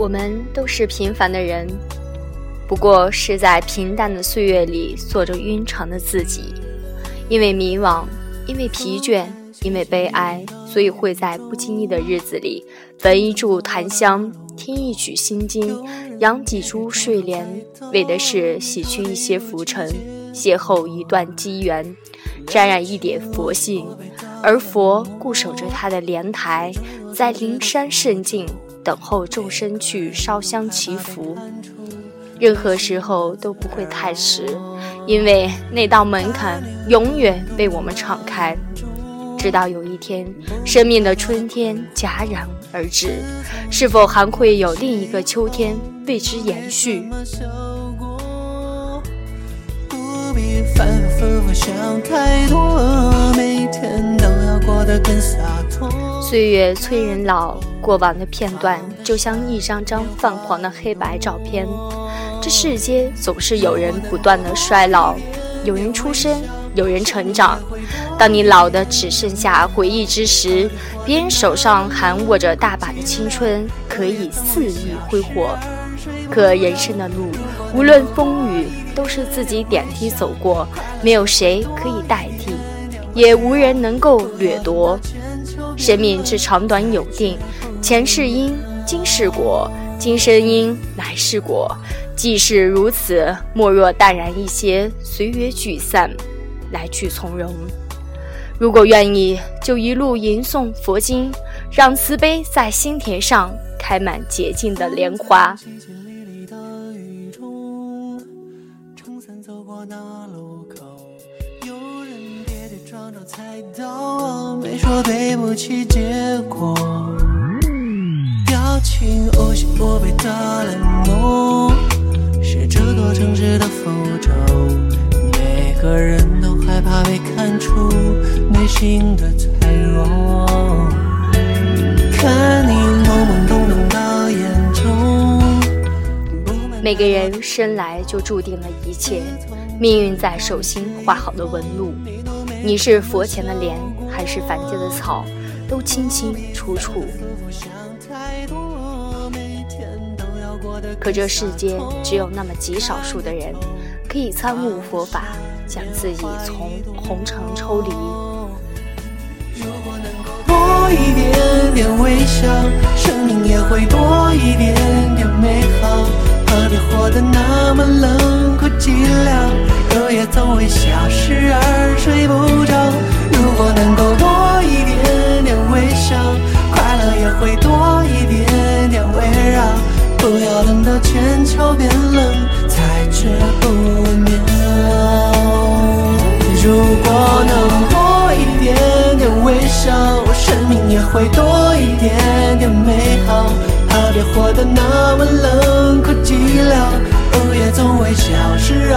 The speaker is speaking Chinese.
我们都是平凡的人，不过是在平淡的岁月里做着晕长的自己。因为迷惘，因为疲倦，因为悲哀，所以会在不经意的日子里，焚一炷檀香，听一曲心经，养几株睡莲，为的是洗去一些浮尘，邂逅一段机缘，沾染一点佛性。而佛固守着他的莲台，在灵山圣境。等候众生去烧香祈福，任何时候都不会太迟，因为那道门槛永远为我们敞开。直到有一天，生命的春天戛然而止，是否还会有另一个秋天为之延续？不必反反复复想太多，每天都要过得更洒脱。岁月催人老，过往的片段就像一张张泛黄的黑白照片。这世间总是有人不断的衰老，有人出生，有人成长。当你老的只剩下回忆之时，别人手上还握着大把的青春，可以肆意挥霍。可人生的路，无论风雨，都是自己点滴走过，没有谁可以代替，也无人能够掠夺。生命之长短有定，前世因，今世果，今生因，来世果。既是如此，莫若淡然一些，随缘聚散，来去从容。如果愿意，就一路吟诵佛经，让慈悲在心田上开满洁净的莲花。猜到没说对不起，结果表情无心无背的冷漠，是这座城市的符咒。每个人都害怕被看出内心的脆弱。看你懵懵懂懂的眼中，每个人生来就注定了一切，命运在手心画好的纹路。你是佛前的莲，还是凡间的草，都清清楚楚。可这世间只有那么极少数的人，可以参悟佛法，将自己从红尘抽离。如果能够多一点点微笑，生命也会多一点点美好。何必活得那么冷酷寂寥？热夜总会消失而等到千秋变冷，才觉不眠。如果能多一点点微笑，我生命也会多一点点美好。何必活得那么冷酷寂寥？黑夜总会消失。